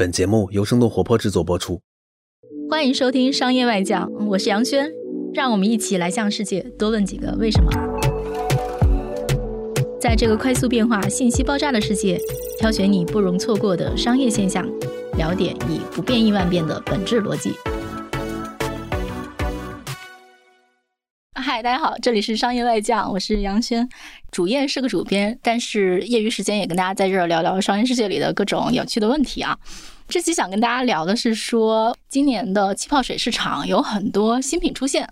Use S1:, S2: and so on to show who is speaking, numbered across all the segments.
S1: 本节目由生动活泼制作播出。
S2: 欢迎收听《商业外教》，我是杨轩，让我们一起来向世界多问几个为什么。在这个快速变化、信息爆炸的世界，挑选你不容错过的商业现象，了解以不变应万变的本质逻辑。大家好，这里是商业外将，我是杨轩，主业是个主编，但是业余时间也跟大家在这儿聊聊商业世界里的各种有趣的问题啊。这期想跟大家聊的是说，今年的气泡水市场有很多新品出现。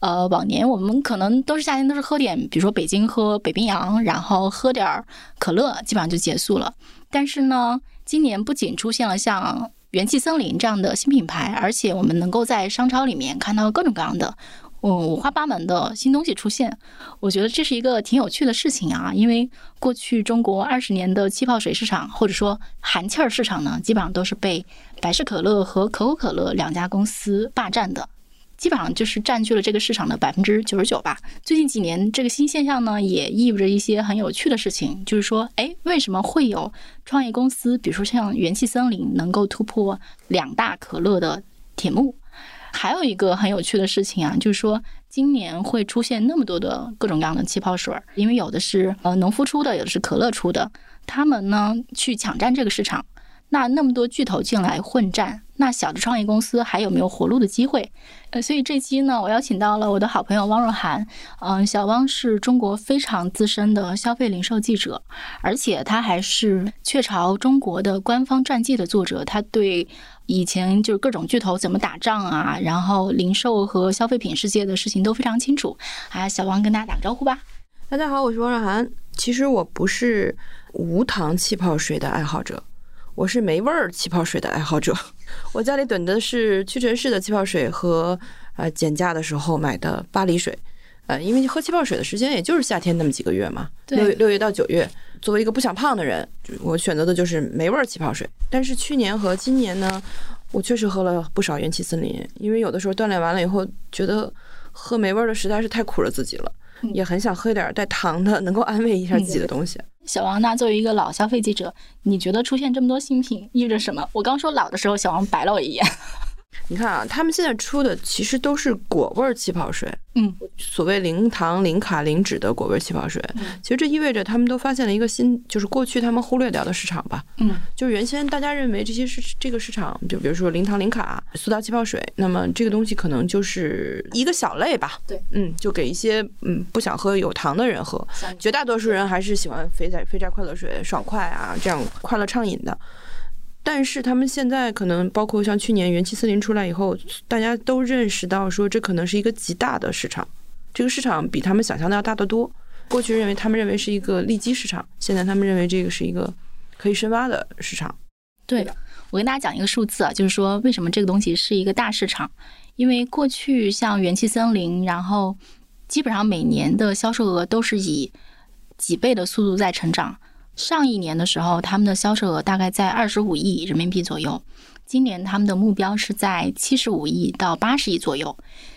S2: 呃，往年我们可能都是夏天都是喝点，比如说北京喝北冰洋，然后喝点可乐，基本上就结束了。但是呢，今年不仅出现了像元气森林这样的新品牌，而且我们能够在商超里面看到各种各样的。嗯，五花八门的新东西出现，我觉得这是一个挺有趣的事情啊。因为过去中国二十年的气泡水市场，或者说含气儿市场呢，基本上都是被百事可乐和可口可乐两家公司霸占的，基本上就是占据了这个市场的百分之九十九吧。最近几年，这个新现象呢，也意味着一些很有趣的事情，就是说，哎，为什么会有创业公司，比如说像元气森林，能够突破两大可乐的铁幕？还有一个很有趣的事情啊，就是说今年会出现那么多的各种各样的气泡水，因为有的是呃农夫出的，有的是可乐出的，他们呢去抢占这个市场。那那么多巨头进来混战，那小的创业公司还有没有活路的机会？呃，所以这期呢，我邀请到了我的好朋友汪若涵。嗯，小汪是中国非常资深的消费零售记者，而且他还是雀巢中国的官方传记的作者。他对以前就是各种巨头怎么打仗啊，然后零售和消费品世界的事情都非常清楚。啊，小汪跟大家打个招呼吧。
S3: 大家好，我是汪若涵。其实我不是无糖气泡水的爱好者。我是没味儿气泡水的爱好者，我家里囤的是屈臣氏的气泡水和呃减价的时候买的巴黎水，呃，因为喝气泡水的时间也就是夏天那么几个月嘛，六六月到九月。作为一个不想胖的人，我选择的就是没味儿气泡水。但是去年和今年呢，我确实喝了不少元气森林，因为有的时候锻炼完了以后，觉得喝没味儿的实在是太苦了自己了，也很想喝点带糖的，能够安慰一下自己的东西。
S2: 小王，那作为一个老消费记者，你觉得出现这么多新品意味着什么？我刚说老的时候，小王白了我一眼。
S3: 你看啊，他们现在出的其实都是果味气泡水，
S2: 嗯，
S3: 所谓零糖、零卡、零脂的果味气泡水。其实这意味着他们都发现了一个新，就是过去他们忽略掉的市场吧。
S2: 嗯，
S3: 就是原先大家认为这些是这个市场，就比如说零糖、零卡、苏打气泡水，那么这个东西可能就是一个小类吧。
S2: 对，
S3: 嗯，就给一些嗯不想喝有糖的人喝，绝大多数人还是喜欢肥仔肥宅快乐水，爽快啊，这样快乐畅饮的。但是他们现在可能包括像去年元气森林出来以后，大家都认识到说这可能是一个极大的市场，这个市场比他们想象的要大得多。过去认为他们认为是一个利基市场，现在他们认为这个是一个可以深挖的市场。
S2: 对，我跟大家讲一个数字啊，就是说为什么这个东西是一个大市场？因为过去像元气森林，然后基本上每年的销售额都是以几倍的速度在成长。上一年的时候，他们的销售额大概在二十五亿人民币左右。今年他们的目标是在七十五亿到八十亿左右。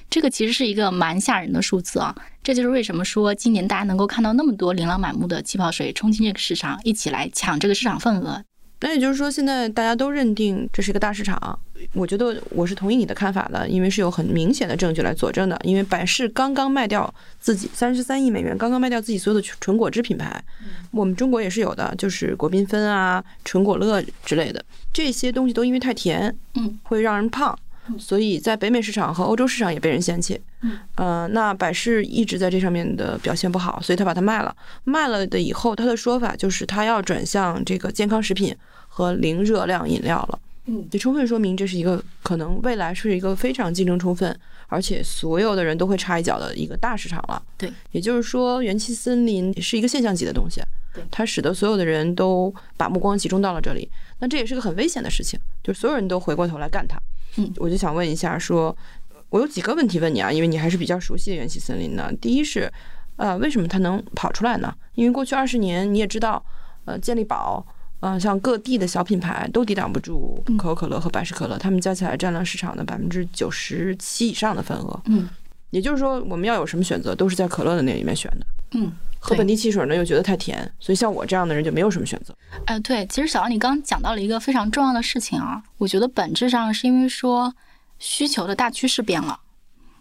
S2: 这个其实是一个蛮吓人的数字啊！这就是为什么说今年大家能够看到那么多琳琅满目的气泡水冲进这个市场，一起来抢这个市场份额。
S3: 那也就是说，现在大家都认定这是一个大市场。我觉得我是同意你的看法的，因为是有很明显的证据来佐证的。因为百事刚刚卖掉自己三十三亿美元，刚刚卖掉自己所有的纯果汁品牌，我们中国也是有的，就是果缤纷啊、纯果乐之类的这些东西都因为太甜，
S2: 嗯，
S3: 会让人胖，所以在北美市场和欧洲市场也被人嫌弃。嗯，那百事一直在这上面的表现不好，所以他把它卖了。卖了的以后，他的说法就是他要转向这个健康食品和零热量饮料了。
S2: 嗯，
S3: 就充分说明这是一个可能未来是一个非常竞争充分，而且所有的人都会插一脚的一个大市场了。
S2: 对，
S3: 也就是说，元气森林是一个现象级的东西，它使得所有的人都把目光集中到了这里。那这也是个很危险的事情，就是所有人都回过头来干它。
S2: 嗯，
S3: 我就想问一下，说我有几个问题问你啊，因为你还是比较熟悉的元气森林的。第一是，呃，为什么它能跑出来呢？因为过去二十年你也知道，呃，健力宝。嗯，像各地的小品牌都抵挡不住可口可乐和百事可乐，他们加起来占了市场的百分之九十七以上的份额。
S2: 嗯，
S3: 也就是说，我们要有什么选择，都是在可乐的那里面选的。
S2: 嗯，
S3: 喝本地汽水呢又觉得太甜，所以像我这样的人就没有什么选择。
S2: 哎，对，其实小王你刚刚讲到了一个非常重要的事情啊，我觉得本质上是因为说需求的大趋势变了。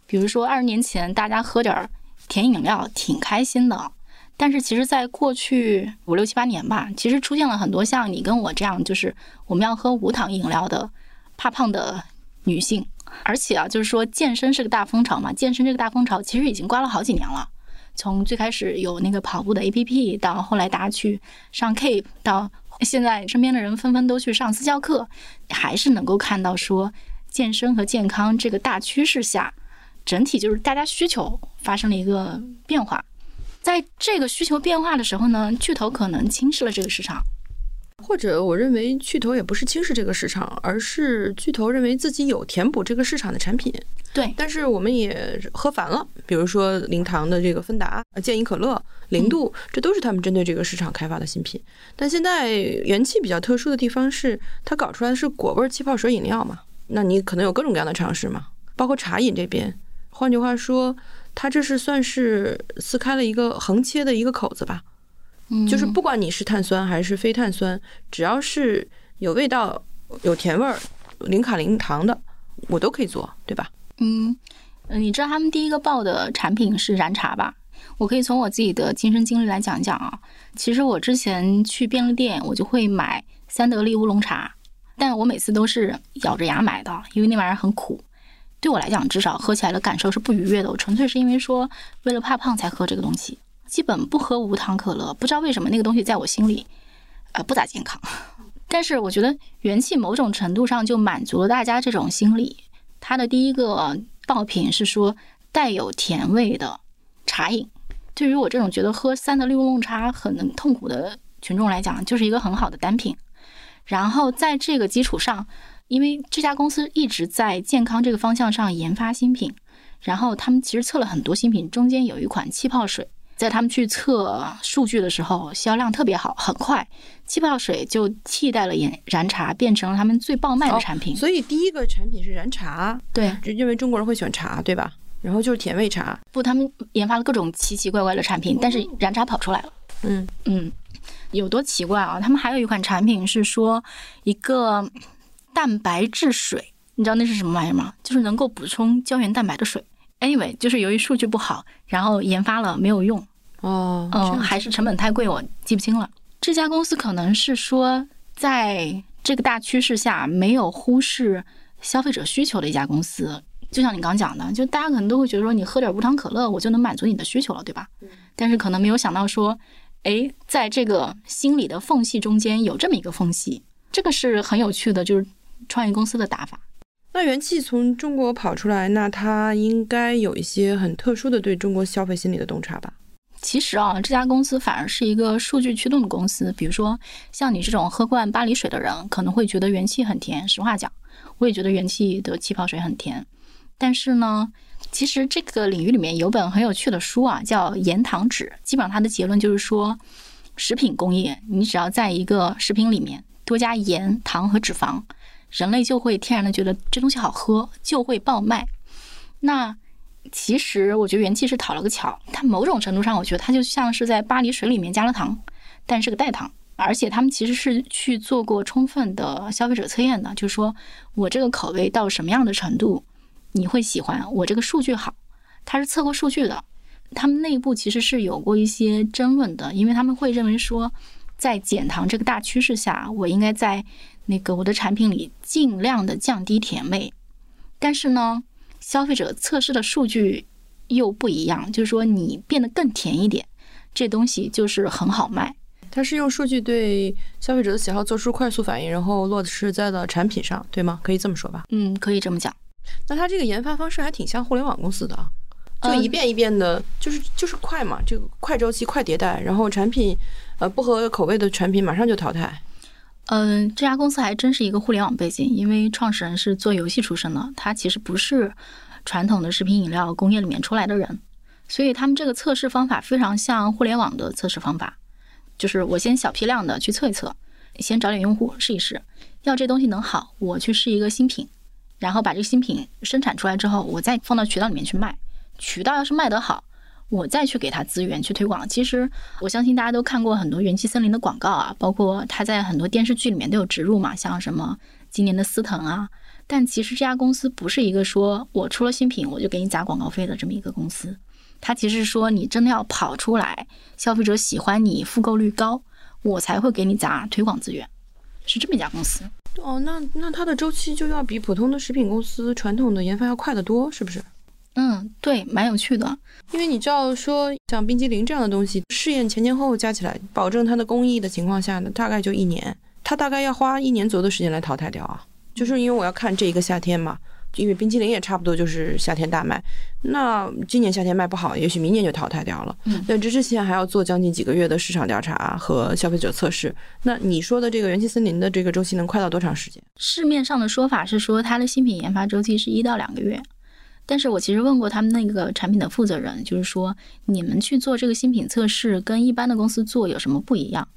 S2: 比如说二十年前大家喝点儿甜饮料挺开心的，但是其实在过去五六七八年吧，其实出现了很多像你跟我这样，就是我们要喝无糖饮料的怕胖的女性。而且啊，就是说健身是个大风潮嘛，健身这个大风潮其实已经刮了好几年了。从最开始有那个跑步的 APP，到后来大家去上 K，到现在身边的人纷纷都去上私教课，还是能够看到说健身和健康这个大趋势下，整体就是大家需求发生了一个变化。在这个需求变化的时候呢，巨头可能轻视了这个市场。
S3: 或者，我认为巨头也不是轻视这个市场，而是巨头认为自己有填补这个市场的产品。
S2: 对，
S3: 但是我们也喝烦了，比如说零糖的这个芬达、健怡可乐、零度，这都是他们针对这个市场开发的新品。但现在元气比较特殊的地方是，它搞出来的是果味气泡水饮料嘛，那你可能有各种各样的尝试嘛，包括茶饮这边。换句话说，它这是算是撕开了一个横切的一个口子吧。就是不管你是碳酸还是非碳酸，只要是有味道、有甜味儿、零卡零糖的，我都可以做，对吧？
S2: 嗯，你知道他们第一个报的产品是燃茶吧？我可以从我自己的亲身经历来讲讲啊。其实我之前去便利店，我就会买三得利乌龙茶，但我每次都是咬着牙买的，因为那玩意儿很苦。对我来讲，至少喝起来的感受是不愉悦的。我纯粹是因为说为了怕胖才喝这个东西。基本不喝无糖可乐，不知道为什么那个东西在我心里，呃，不咋健康。但是我觉得元气某种程度上就满足了大家这种心理。它的第一个爆品是说带有甜味的茶饮，对于我这种觉得喝三得利乌龙茶很痛苦的群众来讲，就是一个很好的单品。然后在这个基础上，因为这家公司一直在健康这个方向上研发新品，然后他们其实测了很多新品，中间有一款气泡水。在他们去测数据的时候，销量特别好，很快气泡水就替代了燃燃茶，变成了他们最爆卖的产品。
S3: 所以第一个产品是燃茶，
S2: 对，
S3: 就因为中国人会喜欢茶，对吧？然后就是甜味茶。
S2: 不，他们研发了各种奇奇怪怪的产品，但是燃茶跑出来了。
S3: 嗯
S2: 嗯，有多奇怪啊？他们还有一款产品是说一个蛋白质水，你知道那是什么玩意儿吗？就是能够补充胶原蛋白的水。Anyway，就是由于数据不好，然后研发了没有用。
S3: 哦，
S2: 嗯，还是成本太贵，我记不清了。这家公司可能是说，在这个大趋势下没有忽视消费者需求的一家公司。就像你刚讲的，就大家可能都会觉得说，你喝点无糖可乐，我就能满足你的需求了，对吧？但是可能没有想到说，哎，在这个心理的缝隙中间有这么一个缝隙，这个是很有趣的，就是创业公司的打法。
S3: 那元气从中国跑出来，那它应该有一些很特殊的对中国消费心理的洞察吧？
S2: 其实啊，这家公司反而是一个数据驱动的公司。比如说，像你这种喝惯巴黎水的人，可能会觉得元气很甜。实话讲，我也觉得元气的气泡水很甜。但是呢，其实这个领域里面有本很有趣的书啊，叫《盐糖纸》。基本上它的结论就是说，食品工业，你只要在一个食品里面多加盐、糖和脂肪。人类就会天然的觉得这东西好喝，就会爆卖。那其实我觉得元气是讨了个巧，它某种程度上，我觉得它就像是在巴黎水里面加了糖，但是个代糖。而且他们其实是去做过充分的消费者测验的，就是说我这个口味到什么样的程度你会喜欢，我这个数据好，它是测过数据的。他们内部其实是有过一些争论的，因为他们会认为说，在减糖这个大趋势下，我应该在。那个我的产品里尽量的降低甜味，但是呢，消费者测试的数据又不一样，就是说你变得更甜一点，这东西就是很好卖。
S3: 它是用数据对消费者的喜好做出快速反应，然后落实在了产品上，对吗？可以这么说吧？
S2: 嗯，可以这么讲。
S3: 那它这个研发方式还挺像互联网公司的，就一遍一遍的，就是就是快嘛，这个快周期、快迭代，然后产品呃不合口味的产品马上就淘汰。
S2: 嗯，这家公司还真是一个互联网背景，因为创始人是做游戏出身的，他其实不是传统的食品饮料工业里面出来的人，所以他们这个测试方法非常像互联网的测试方法，就是我先小批量的去测一测，先找点用户试一试，要这东西能好，我去试一个新品，然后把这个新品生产出来之后，我再放到渠道里面去卖，渠道要是卖得好，我再去给他资源去推广。其实我相信大家都看过很多元气森林的广告啊，包括他在很多电视剧里面都有植入嘛，像什么今年的司藤啊。但其实这家公司不是一个说我出了新品我就给你砸广告费的这么一个公司，它其实是说你真的要跑出来，消费者喜欢你，复购率高，我才会给你砸推广资源，是这么一家公司。
S3: 哦，那那它的周期就要比普通的食品公司传统的研发要快得多，是不是？
S2: 嗯，对，蛮有趣的。
S3: 因为你知道说，像冰激凌这样的东西，试验前前后后加起来，保证它的工艺的情况下呢，大概就一年，它大概要花一年左右的时间来淘汰掉啊。就是因为我要看这一个夏天嘛，因为冰淇淋也差不多就是夏天大卖，那今年夏天卖不好，也许明年就淘汰掉了。
S2: 嗯，
S3: 那这之前还要做将近几个月的市场调查和消费者测试。那你说的这个元气森林的这个周期能快到多长时间？
S2: 市面上的说法是说它的新品研发周期是一到两个月，但是我其实问过他们那个产品的负责人，就是说你们去做这个新品测试跟一般的公司做有什么不一样？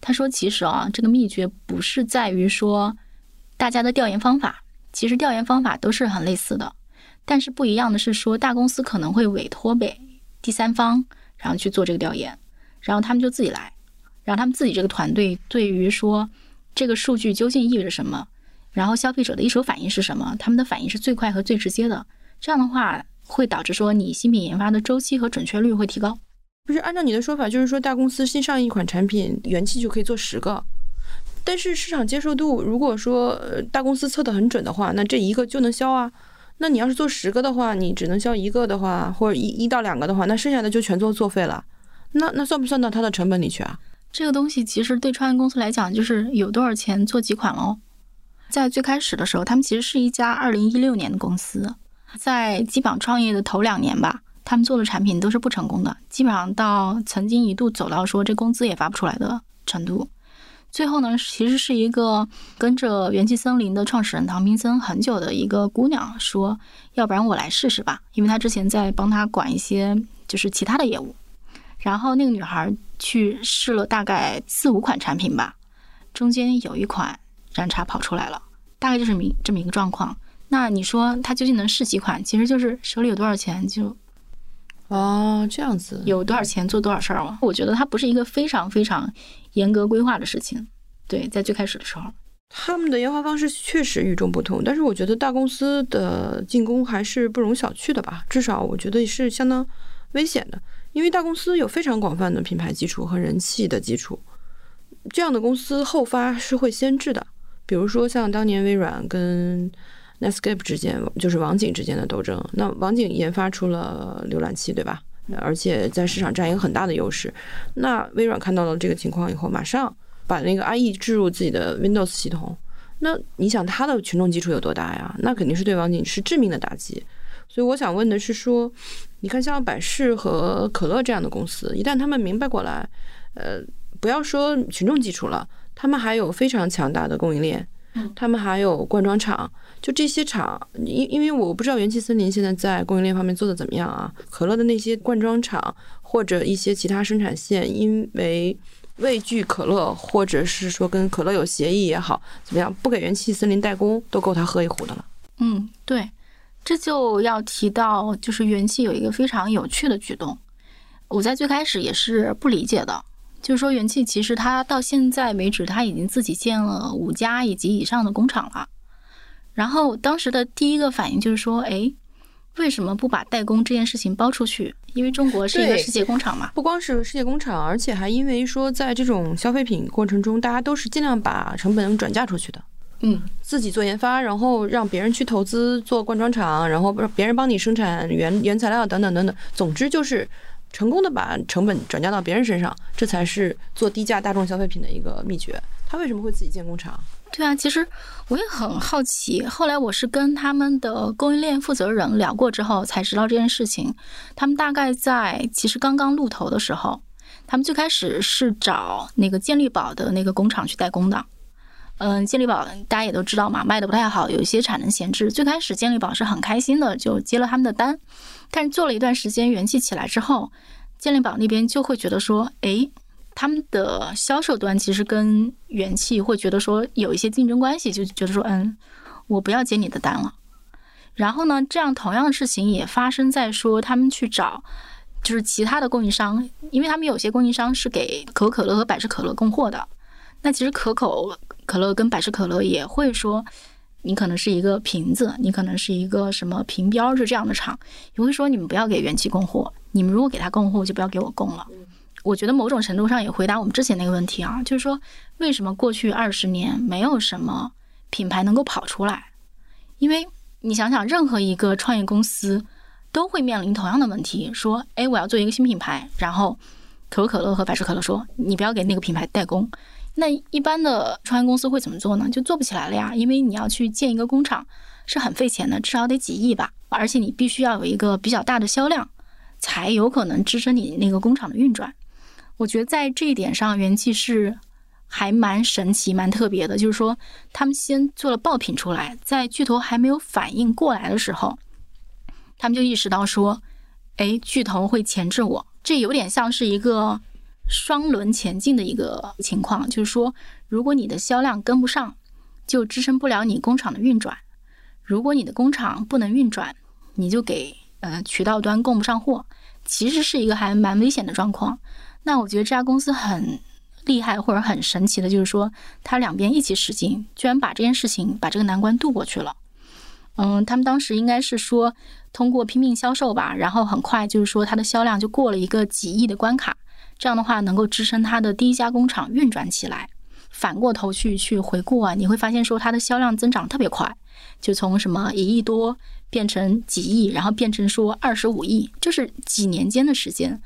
S2: 他说其实啊，这个秘诀不是在于说。大家的调研方法其实调研方法都是很类似的，但是不一样的是说大公司可能会委托给第三方，然后去做这个调研，然后他们就自己来，然后他们自己这个团队对于说这个数据究竟意味着什么，然后消费者的一手反应是什么，他们的反应是最快和最直接的，这样的话会导致说你新品研发的周期和准确率会提高。
S3: 不是按照你的说法，就是说大公司新上一款产品元气就可以做十个。但是市场接受度，如果说大公司测得很准的话，那这一个就能销啊。那你要是做十个的话，你只能销一个的话，或者一一到两个的话，那剩下的就全做作废了。那那算不算到它的成本里去啊？
S2: 这个东西其实对创业公司来讲，就是有多少钱做几款喽。在最开始的时候，他们其实是一家二零一六年的公司，在基本上创业的头两年吧，他们做的产品都是不成功的，基本上到曾经一度走到说这工资也发不出来的程度。最后呢，其实是一个跟着元气森林的创始人唐平森很久的一个姑娘说，要不然我来试试吧，因为她之前在帮他管一些就是其他的业务。然后那个女孩去试了大概四五款产品吧，中间有一款燃茶跑出来了，大概就是明这么一个状况。那你说它究竟能试几款？其实就是手里有多少钱就。
S3: 哦，这样子
S2: 有多少钱做多少事儿吗？我觉得它不是一个非常非常严格规划的事情。对，在最开始的时候，
S3: 他们的研发方式确实与众不同。但是我觉得大公司的进攻还是不容小觑的吧，至少我觉得是相当危险的，因为大公司有非常广泛的品牌基础和人气的基础，这样的公司后发是会先制的。比如说像当年微软跟。Netscape 之间就是网景之间的斗争。那网景研发出了浏览器，对吧？而且在市场占一个很大的优势。那微软看到了这个情况以后，马上把那个 IE 置入自己的 Windows 系统。那你想它的群众基础有多大呀？那肯定是对网景是致命的打击。所以我想问的是，说你看像百事和可乐这样的公司，一旦他们明白过来，呃，不要说群众基础了，他们还有非常强大的供应链，他们还有灌装厂。就这些厂，因因为我不知道元气森林现在在供应链方面做的怎么样啊？可乐的那些灌装厂或者一些其他生产线，因为畏惧可乐，或者是说跟可乐有协议也好，怎么样，不给元气森林代工，都够他喝一壶的了。
S2: 嗯，对，这就要提到，就是元气有一个非常有趣的举动，我在最开始也是不理解的，就是说元气其实它到现在为止，它已经自己建了五家以及以上的工厂了。然后当时的第一个反应就是说，哎，为什么不把代工这件事情包出去？因为中国是一个世界工厂嘛。
S3: 不光是世界工厂，而且还因为说，在这种消费品过程中，大家都是尽量把成本转嫁出去的。
S2: 嗯，
S3: 自己做研发，然后让别人去投资做灌装厂，然后别人帮你生产原原材料等等等等。总之就是成功的把成本转嫁到别人身上，这才是做低价大众消费品的一个秘诀。他为什么会自己建工厂？
S2: 对啊，其实我也很好奇。后来我是跟他们的供应链负责人聊过之后，才知道这件事情。他们大概在其实刚刚露头的时候，他们最开始是找那个健力宝的那个工厂去代工的。嗯，健力宝大家也都知道嘛，卖的不太好，有一些产能闲置。最开始健力宝是很开心的，就接了他们的单。但是做了一段时间，元气起来之后，健力宝那边就会觉得说，哎。他们的销售端其实跟元气会觉得说有一些竞争关系，就觉得说，嗯，我不要接你的单了。然后呢，这样同样的事情也发生在说他们去找就是其他的供应商，因为他们有些供应商是给可口可乐和百事可乐供货的，那其实可口可乐跟百事可乐也会说，你可能是一个瓶子，你可能是一个什么瓶标是这样的厂，也会说你们不要给元气供货，你们如果给他供货就不要给我供了。我觉得某种程度上也回答我们之前那个问题啊，就是说为什么过去二十年没有什么品牌能够跑出来？因为你想想，任何一个创业公司都会面临同样的问题，说，哎，我要做一个新品牌，然后可口可乐和百事可乐说，你不要给那个品牌代工。那一般的创业公司会怎么做呢？就做不起来了呀，因为你要去建一个工厂是很费钱的，至少得几亿吧，而且你必须要有一个比较大的销量，才有可能支撑你那个工厂的运转。我觉得在这一点上，元气是还蛮神奇、蛮特别的。就是说，他们先做了爆品出来，在巨头还没有反应过来的时候，他们就意识到说：“哎，巨头会钳制我。”这有点像是一个双轮前进的一个情况。就是说，如果你的销量跟不上，就支撑不了你工厂的运转；如果你的工厂不能运转，你就给呃渠道端供不上货。其实是一个还蛮危险的状况。那我觉得这家公司很厉害或者很神奇的，就是说它两边一起使劲，居然把这件事情把这个难关渡过去了。嗯，他们当时应该是说通过拼命销售吧，然后很快就是说它的销量就过了一个几亿的关卡，这样的话能够支撑它的第一家工厂运转起来。反过头去去回顾啊，你会发现说它的销量增长特别快，就从什么一亿多变成几亿，然后变成说二十五亿，就是几年间的时间。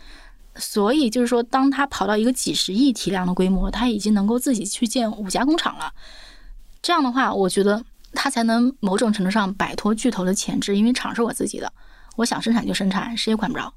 S2: 所以就是说，当他跑到一个几十亿体量的规模，他已经能够自己去建五家工厂了。这样的话，我觉得他才能某种程度上摆脱巨头的钳制，因为厂是我自己的，我想生产就生产，谁也管不着。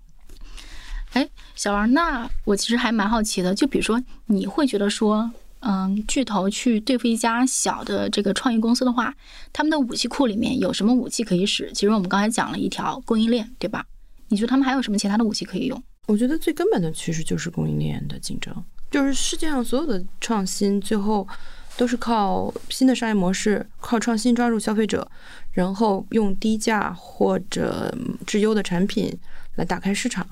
S2: 哎，小王，那我其实还蛮好奇的，就比如说，你会觉得说，嗯，巨头去对付一家小的这个创业公司的话，他们的武器库里面有什么武器可以使？其实我们刚才讲了一条供应链，对吧？你觉得他们还有什么其他的武器可以用？
S3: 我觉得最根本的趋势就是供应链的竞争，就是世界上所有的创新最后都是靠新的商业模式，靠创新抓住消费者，然后用低价或者质优的产品来打开市场。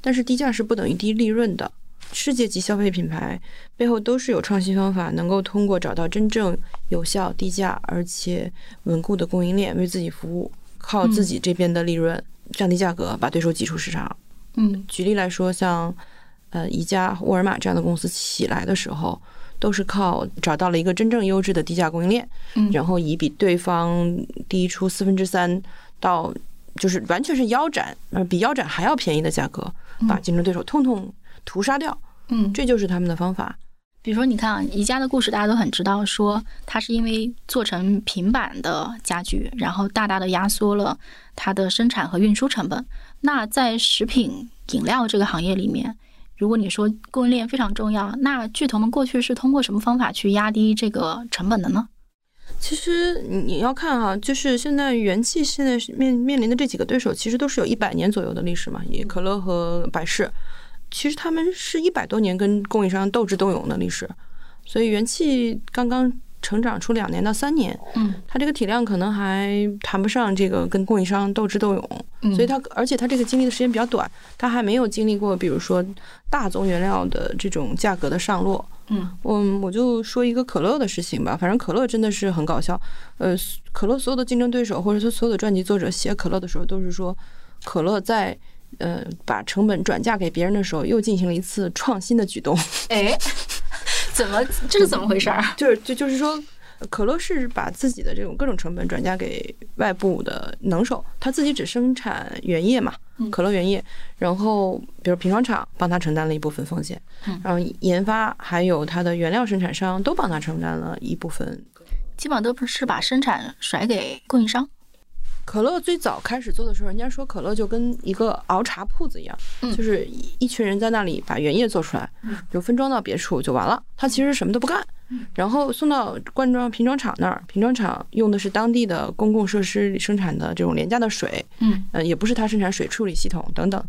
S3: 但是低价是不等于低利润的。世界级消费品牌背后都是有创新方法，能够通过找到真正有效、低价而且稳固的供应链为自己服务，靠自己这边的利润降低价格，把对手挤出市场。
S2: 嗯，
S3: 举例来说，像呃宜家、沃尔玛这样的公司起来的时候，都是靠找到了一个真正优质的低价供应链，
S2: 嗯，
S3: 然后以比对方低出四分之三到就是完全是腰斩，呃，比腰斩还要便宜的价格，把竞争对手通通屠杀掉。
S2: 嗯，
S3: 这就是他们的方法。
S2: 比如说，你看啊，宜家的故事大家都很知道，说它是因为做成平板的家具，然后大大的压缩了它的生产和运输成本。那在食品饮料这个行业里面，如果你说供应链非常重要，那巨头们过去是通过什么方法去压低这个成本的呢？
S3: 其实你要看哈，就是现在元气现在面面临的这几个对手，其实都是有一百年左右的历史嘛，也可乐和百事。其实他们是一百多年跟供应商斗智斗勇的历史，所以元气刚刚成长出两年到三年，
S2: 嗯，
S3: 它这个体量可能还谈不上这个跟供应商斗智斗勇，所以它而且它这个经历的时间比较短，它还没有经历过比如说大宗原料的这种价格的上落，
S2: 嗯，
S3: 我我就说一个可乐的事情吧，反正可乐真的是很搞笑，呃，可乐所有的竞争对手或者说所有的传记作者写可乐的时候都是说可乐在。呃，把成本转嫁给别人的时候，又进行了一次创新的举动。
S2: 哎，怎么这是怎么回事儿？
S3: 就是就就是说，可乐是把自己的这种各种成本转嫁给外部的能手，他自己只生产原液嘛，可乐原液，然后比如瓶装厂帮他承担了一部分风险，然后研发还有他的原料生产商都帮他承担了一部分，
S2: 基本上都是把生产甩给供应商。
S3: 可乐最早开始做的时候，人家说可乐就跟一个熬茶铺子一样，就是一群人在那里把原液做出来，就分装到别处就完了。他其实什么都不干，然后送到罐装瓶装厂那儿，瓶装厂用的是当地的公共设施里生产的这种廉价的水，
S2: 嗯，
S3: 呃，也不是它生产水处理系统等等。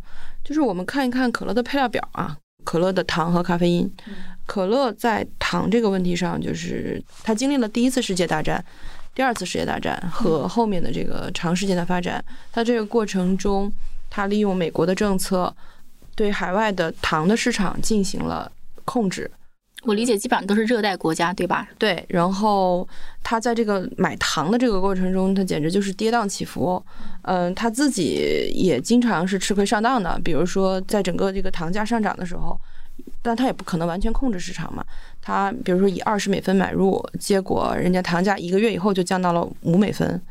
S3: 就是我们看一看可乐的配料表啊，可乐的糖和咖啡因，可乐在糖这个问题上，就是它经历了第一次世界大战。第二次世界大战和后面的这个长时间的发展，它这个过程中，它利用美国的政策，对海外的糖的市场进行了控制。
S2: 我理解基本上都是热带国家，对吧？
S3: 对，然后他在这个买糖的这个过程中，他简直就是跌宕起伏。嗯，他自己也经常是吃亏上当的，比如说在整个这个糖价上涨的时候，但他也不可能完全控制市场嘛。他比如说以二十美分买入，结果人家糖价一个月以后就降到了五美分，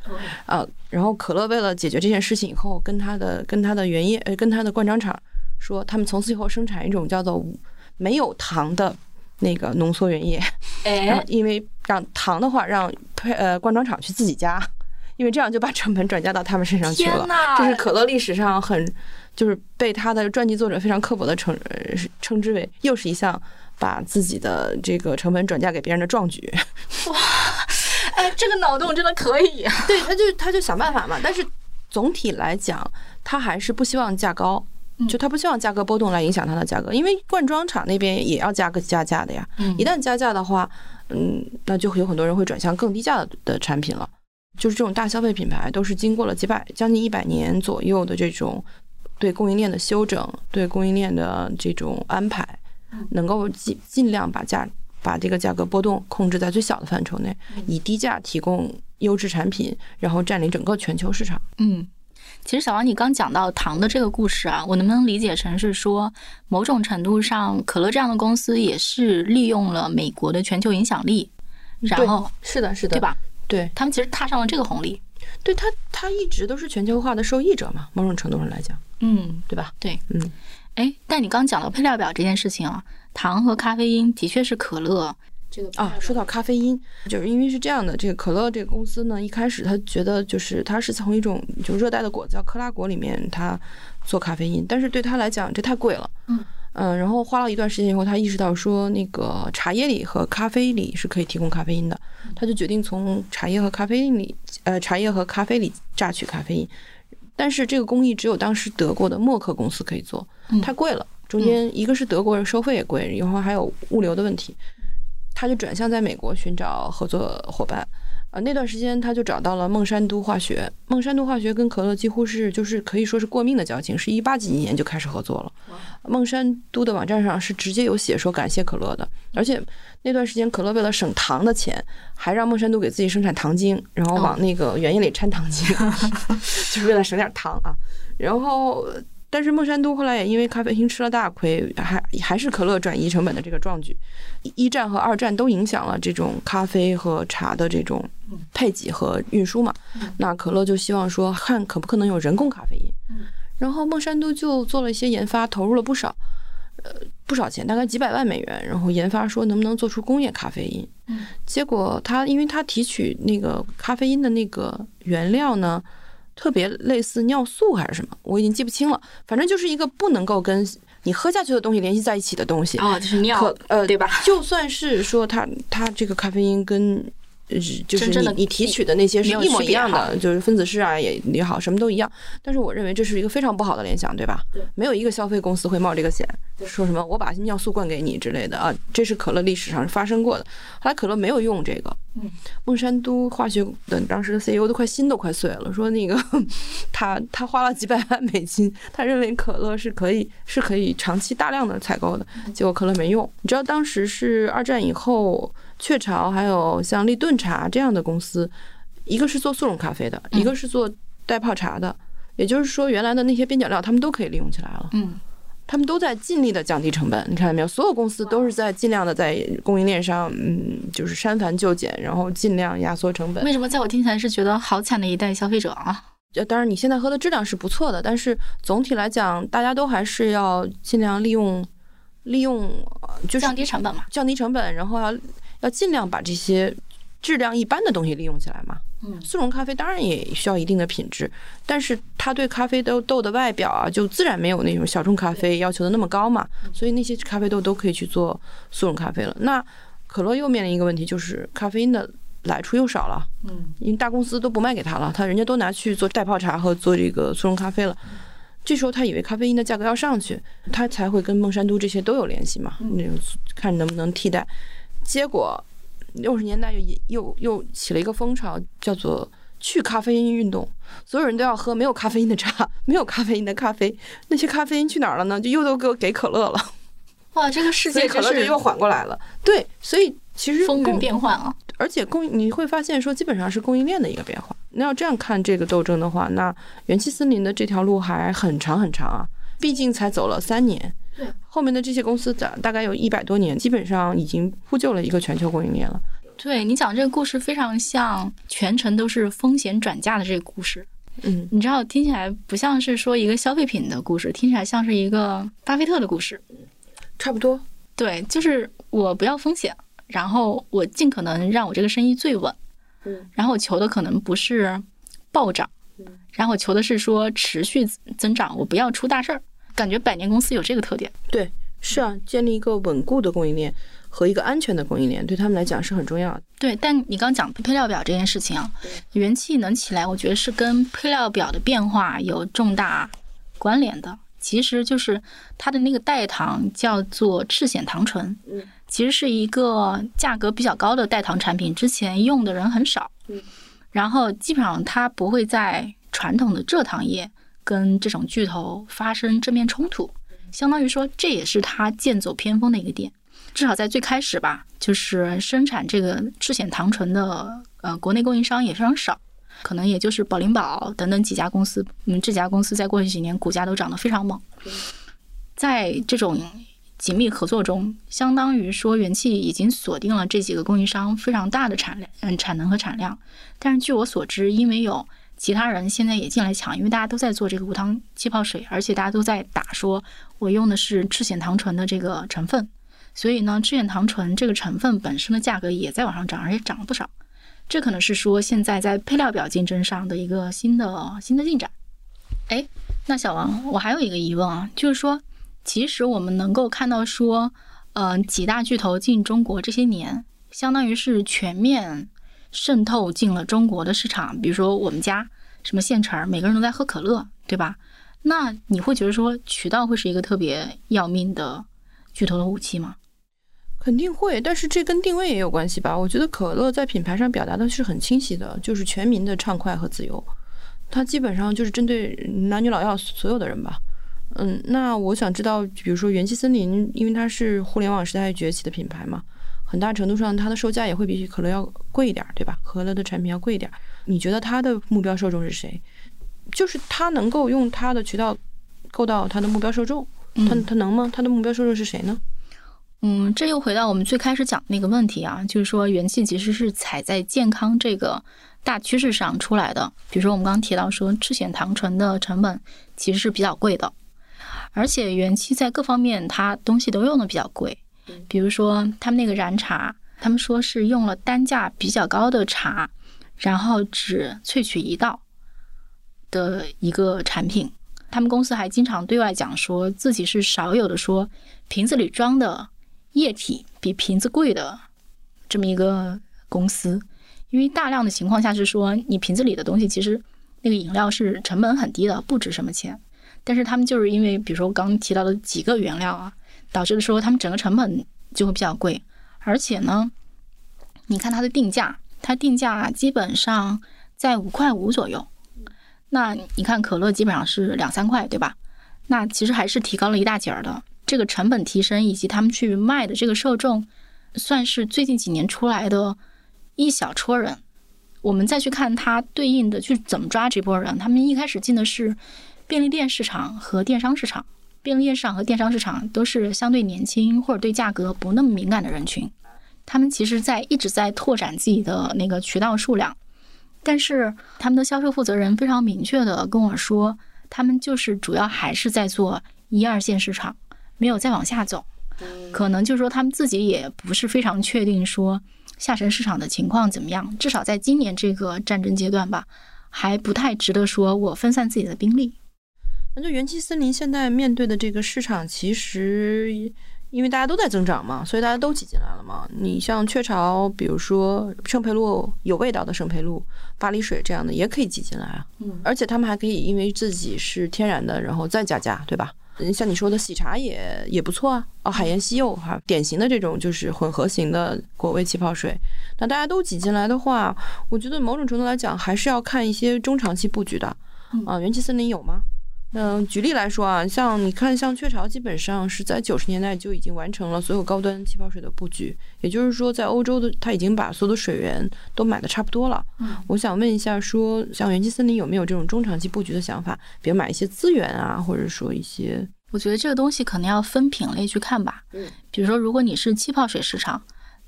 S3: 啊，然后可乐为了解决这件事情以后，跟他的跟他的原业呃跟他的灌装厂说，他们从此以后生产一种叫做没有糖的。那个浓缩原液，然后因为让糖的话，让配呃灌装厂去自己加，因为这样就把成本转嫁到他们身上去了。这是可乐历史上很，就是被他的传记作者非常刻薄的称称之为，又是一项把自己的这个成本转嫁给别人的壮举。
S2: 哇，哎，这个脑洞真的可以。
S3: 对，他就他就想办法嘛。但是总体来讲，他还是不希望价高。就他不希望价格波动来影响它的价格，因为灌装厂那边也要加个加价的呀。一旦加价的话，嗯，那就有很多人会转向更低价的的产品了。就是这种大消费品牌都是经过了几百将近一百年左右的这种对供应链的修整，对供应链的这种安排，能够尽尽量把价把这个价格波动控制在最小的范畴内，以低价提供优质产品，然后占领整个全球市场。
S2: 嗯。其实小王，你刚讲到糖的这个故事啊，我能不能理解成是说，某种程度上，可乐这样的公司也是利用了美国的全球影响力，然后
S3: 是的，是的，
S2: 对吧？
S3: 对
S2: 他们其实踏上了这个红利，
S3: 对他，他一直都是全球化的受益者嘛，某种程度上来讲，
S2: 嗯，
S3: 对吧？
S2: 对，
S3: 嗯，
S2: 哎，但你刚讲到配料表这件事情啊，糖和咖啡因的确是可乐。这个
S3: 啊，说到咖啡因，就是因为是这样的，这个可乐这个公司呢，一开始他觉得就是他是从一种就热带的果子叫克拉果里面他做咖啡因，但是对他来讲这太贵了，
S2: 嗯。
S3: 嗯，然后花了一段时间以后，他意识到说那个茶叶里和咖啡里是可以提供咖啡因的，他就决定从茶叶和咖啡里呃茶叶和咖啡里榨取咖啡因，但是这个工艺只有当时德国的默克公司可以做，太贵了，中间一个是德国人收费也贵，然后还有物流的问题。他就转向在美国寻找合作伙伴，呃，那段时间他就找到了孟山都化学。孟山都化学跟可乐几乎是就是可以说是过命的交情，是一八几年就开始合作了。孟山都的网站上是直接有写说感谢可乐的，而且那段时间可乐为了省糖的钱，还让孟山都给自己生产糖精，然后往那个原液里掺糖精，就是为了省点糖啊。然后。但是孟山都后来也因为咖啡因吃了大亏，还还是可乐转移成本的这个壮举。一战和二战都影响了这种咖啡和茶的这种配给和运输嘛。那可乐就希望说，看可不可能有人工咖啡因。然后孟山都就做了一些研发，投入了不少，呃，不少钱，大概几百万美元。然后研发说能不能做出工业咖啡因。结果他因为他提取那个咖啡因的那个原料呢。特别类似尿素还是什么，我已经记不清了。反正就是一个不能够跟你喝下去的东西联系在一起的东西
S2: 哦，就是尿，
S3: 呃，
S2: 对吧？
S3: 就算是说它它这个咖啡因跟。就是你你提取的那些是一模一样的，就是分子式啊也也好，什么都一样。但是我认为这是一个非常不好的联想，对吧？
S2: 对，
S3: 没有一个消费公司会冒这个险，说什么我把尿素灌给你之类的啊，这是可乐历史上是发生过的。后来可乐没有用这个，
S2: 嗯，
S3: 孟山都化学的当时的 CEO 都快心都快碎了，说那个 他他花了几百万美金，他认为可乐是可以是可以长期大量的采购的，结果可乐没用。你知道当时是二战以后。雀巢还有像立顿茶这样的公司，一个是做速溶咖啡的，一个是做代泡茶的。也就是说，原来的那些边角料，他们都可以利用起来了。
S2: 嗯，
S3: 他们都在尽力的降低成本。你看到没有？所有公司都是在尽量的在供应链上，嗯，就是删繁就简，然后尽量压缩成本。
S2: 为什么在我听起来是觉得好惨的一代消费者啊？
S3: 呃，当然你现在喝的质量是不错的，但是总体来讲，大家都还是要尽量利用利用，就是
S2: 降低成本嘛，
S3: 降低成本，然后要。要尽量把这些质量一般的东西利用起来嘛。
S2: 嗯，
S3: 速溶咖啡当然也需要一定的品质，但是它对咖啡豆豆的外表啊，就自然没有那种小众咖啡要求的那么高嘛。所以那些咖啡豆都可以去做速溶咖啡了。那可乐又面临一个问题，就是咖啡因的来处又少了。
S2: 嗯，
S3: 因为大公司都不卖给他了，他人家都拿去做代泡茶和做这个速溶咖啡了。这时候他以为咖啡因的价格要上去，他才会跟孟山都这些都有联系嘛，那种看能不能替代。结果，六十年代又又又起了一个风潮，叫做去咖啡因运动，所有人都要喝没有咖啡因的茶，没有咖啡因的咖啡，那些咖啡因去哪儿了呢？就又都给我给可乐了，
S2: 哇，这个世 界
S3: 可乐就又缓过来了。对，所以其实
S2: 风云变幻啊。
S3: 而且供你会发现说，基本上是供应链的一个变化。那要这样看这个斗争的话，那元气森林的这条路还很长很长啊，毕竟才走了三年。
S2: 对，
S3: 后面的这些公司大大概有一百多年，基本上已经铺就了一个全球供应链了。
S2: 对你讲这个故事非常像全程都是风险转嫁的这个故事，
S3: 嗯，
S2: 你知道听起来不像是说一个消费品的故事，听起来像是一个巴菲特的故事。
S3: 差不多。
S2: 对，就是我不要风险，然后我尽可能让我这个生意最稳，
S3: 嗯，
S2: 然后我求的可能不是暴涨，然后我求的是说持续增长，我不要出大事儿。感觉百年公司有这个特点。
S3: 对，是啊，建立一个稳固的供应链和一个安全的供应链，对他们来讲是很重要的。
S2: 对，但你刚讲配料表这件事情啊，元气能起来，我觉得是跟配料表的变化有重大关联的。其实就是它的那个代糖叫做赤藓糖醇，
S3: 嗯，
S2: 其实是一个价格比较高的代糖产品，之前用的人很少，
S3: 嗯，
S2: 然后基本上它不会在传统的蔗糖业跟这种巨头发生正面冲突，相当于说这也是它剑走偏锋的一个点。至少在最开始吧，就是生产这个赤藓糖醇的呃国内供应商也非常少，可能也就是宝灵宝等等几家公司。嗯，这家公司在过去几年股价都涨得非常猛。在这种紧密合作中，相当于说元气已经锁定了这几个供应商非常大的产量、嗯产能和产量。但是据我所知，因为有其他人现在也进来抢，因为大家都在做这个无糖气泡水，而且大家都在打说我用的是赤藓糖醇的这个成分。所以呢，赤藓糖醇这个成分本身的价格也在往上涨，而且涨了不少。这可能是说现在在配料表竞争上的一个新的新的进展。哎，那小王，我还有一个疑问啊，就是说，其实我们能够看到说，呃，几大巨头进中国这些年，相当于是全面渗透进了中国的市场。比如说我们家什么县城，每个人都在喝可乐，对吧？那你会觉得说渠道会是一个特别要命的巨头的武器吗？
S3: 肯定会，但是这跟定位也有关系吧？我觉得可乐在品牌上表达的是很清晰的，就是全民的畅快和自由。它基本上就是针对男女老幼所有的人吧。嗯，那我想知道，比如说元气森林，因为它是互联网时代崛起的品牌嘛，很大程度上它的售价也会比可乐要贵一点，对吧？可乐的产品要贵一点。你觉得它的目标受众是谁？就是它能够用它的渠道够到它的目标受众，它它能吗？它的目标受众是谁呢？
S2: 嗯，这又回到我们最开始讲的那个问题啊，就是说元气其实是踩在健康这个大趋势上出来的。比如说我们刚刚提到说赤藓糖醇的成本其实是比较贵的，而且元气在各方面它东西都用的比较贵。比如说他们那个燃茶，他们说是用了单价比较高的茶，然后只萃取一道的一个产品。他们公司还经常对外讲说自己是少有的说瓶子里装的。液体比瓶子贵的这么一个公司，因为大量的情况下是说，你瓶子里的东西其实那个饮料是成本很低的，不值什么钱。但是他们就是因为，比如说我刚刚提到的几个原料啊，导致的说他们整个成本就会比较贵。而且呢，你看它的定价，它定价基本上在五块五左右。那你看可乐基本上是两三块，对吧？那其实还是提高了一大截儿的。这个成本提升以及他们去卖的这个受众，算是最近几年出来的一小撮人。我们再去看它对应的去怎么抓这波人，他们一开始进的是便利店市场和电商市场。便利店市场和电商市场都是相对年轻或者对价格不那么敏感的人群。他们其实在一直在拓展自己的那个渠道数量，但是他们的销售负责人非常明确的跟我说，他们就是主要还是在做一二线市场。没有再往下走，可能就是说他们自己也不是非常确定说下沉市场的情况怎么样。至少在今年这个战争阶段吧，还不太值得说我分散自己的兵力。
S3: 那就元气森林现在面对的这个市场，其实因为大家都在增长嘛，所以大家都挤进来了嘛。你像雀巢，比如说圣培露有味道的圣培露、巴黎水这样的，也可以挤进来啊。
S2: 嗯，
S3: 而且他们还可以因为自己是天然的，然后再加价，对吧？嗯，像你说的喜茶也也不错啊，哦，海盐西柚哈，典型的这种就是混合型的果味气泡水。那大家都挤进来的话，我觉得某种程度来讲，还是要看一些中长期布局的。啊，元气森林有吗？嗯，举例来说啊，像你看，像雀巢基本上是在九十年代就已经完成了所有高端气泡水的布局，也就是说，在欧洲的它已经把所有的水源都买的差不多了。
S2: 嗯，
S3: 我想问一下，说像元气森林有没有这种中长期布局的想法？比如买一些资源啊，或者说一些，
S2: 我觉得这个东西可能要分品类去看吧。
S3: 嗯，
S2: 比如说，如果你是气泡水市场，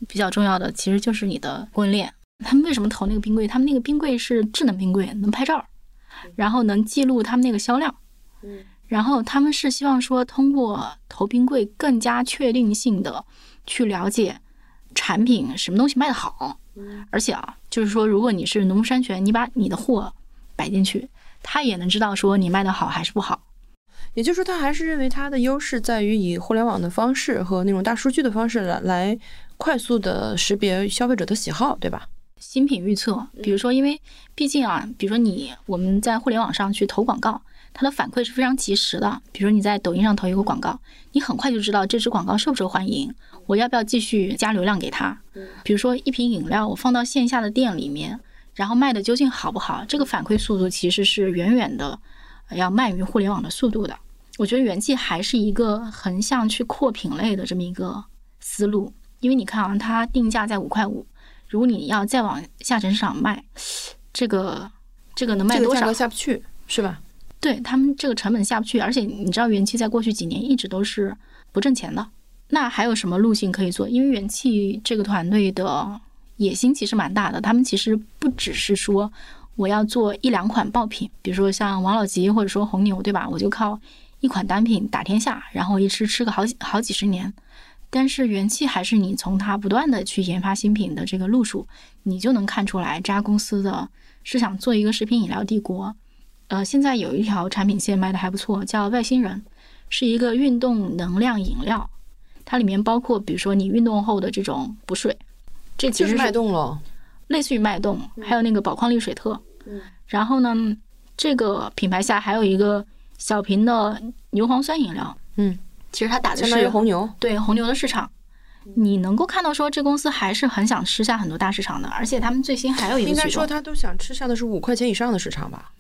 S2: 比较重要的其实就是你的供应链。他们为什么投那个冰柜？他们那个冰柜是智能冰柜，能拍照，然后能记录他们那个销量。
S3: 嗯。
S2: 然后他们是希望说，通过投冰柜更加确定性的去了解产品什么东西卖得好，而且啊，就是说，如果你是农夫山泉，你把你的货摆进去，他也能知道说你卖得好还是不好。
S3: 也就是说，他还是认为它的优势在于以互联网的方式和那种大数据的方式来来快速的识别消费者的喜好，对吧？
S2: 新品预测，比如说，因为毕竟啊，比如说你我们在互联网上去投广告。它的反馈是非常及时的，比如你在抖音上投一个广告，你很快就知道这支广告受不受欢迎，我要不要继续加流量给他。比如说一瓶饮料，我放到线下的店里面，然后卖的究竟好不好，这个反馈速度其实是远远的要慢于互联网的速度的。我觉得元气还是一个横向去扩品类的这么一个思路，因为你看啊，它定价在五块五，如果你要再往下沉市场卖，这个这个能卖多少？
S3: 价格下不去，是吧？
S2: 对他们这个成本下不去，而且你知道元气在过去几年一直都是不挣钱的。那还有什么路径可以做？因为元气这个团队的野心其实蛮大的，他们其实不只是说我要做一两款爆品，比如说像王老吉或者说红牛，对吧？我就靠一款单品打天下，然后一吃吃个好几好几十年。但是元气还是你从它不断的去研发新品的这个路数，你就能看出来这家公司的是想做一个食品饮料帝国。呃，现在有一条产品线卖的还不错，叫外星人，是一个运动能量饮料，它里面包括比如说你运动后的这种补水，这其实
S3: 是脉动了，
S2: 类似于脉动，还有那个宝矿力水特。嗯。然后呢，这个品牌下还有一个小瓶的牛磺酸饮料。
S3: 嗯。
S2: 其实它打的是
S3: 红牛，
S2: 对红牛的市场，你能够看到说这公司还是很想吃下很多大市场的，而且他们最新还有一个
S3: 应该说他都想吃下的是五块钱以上的市场吧。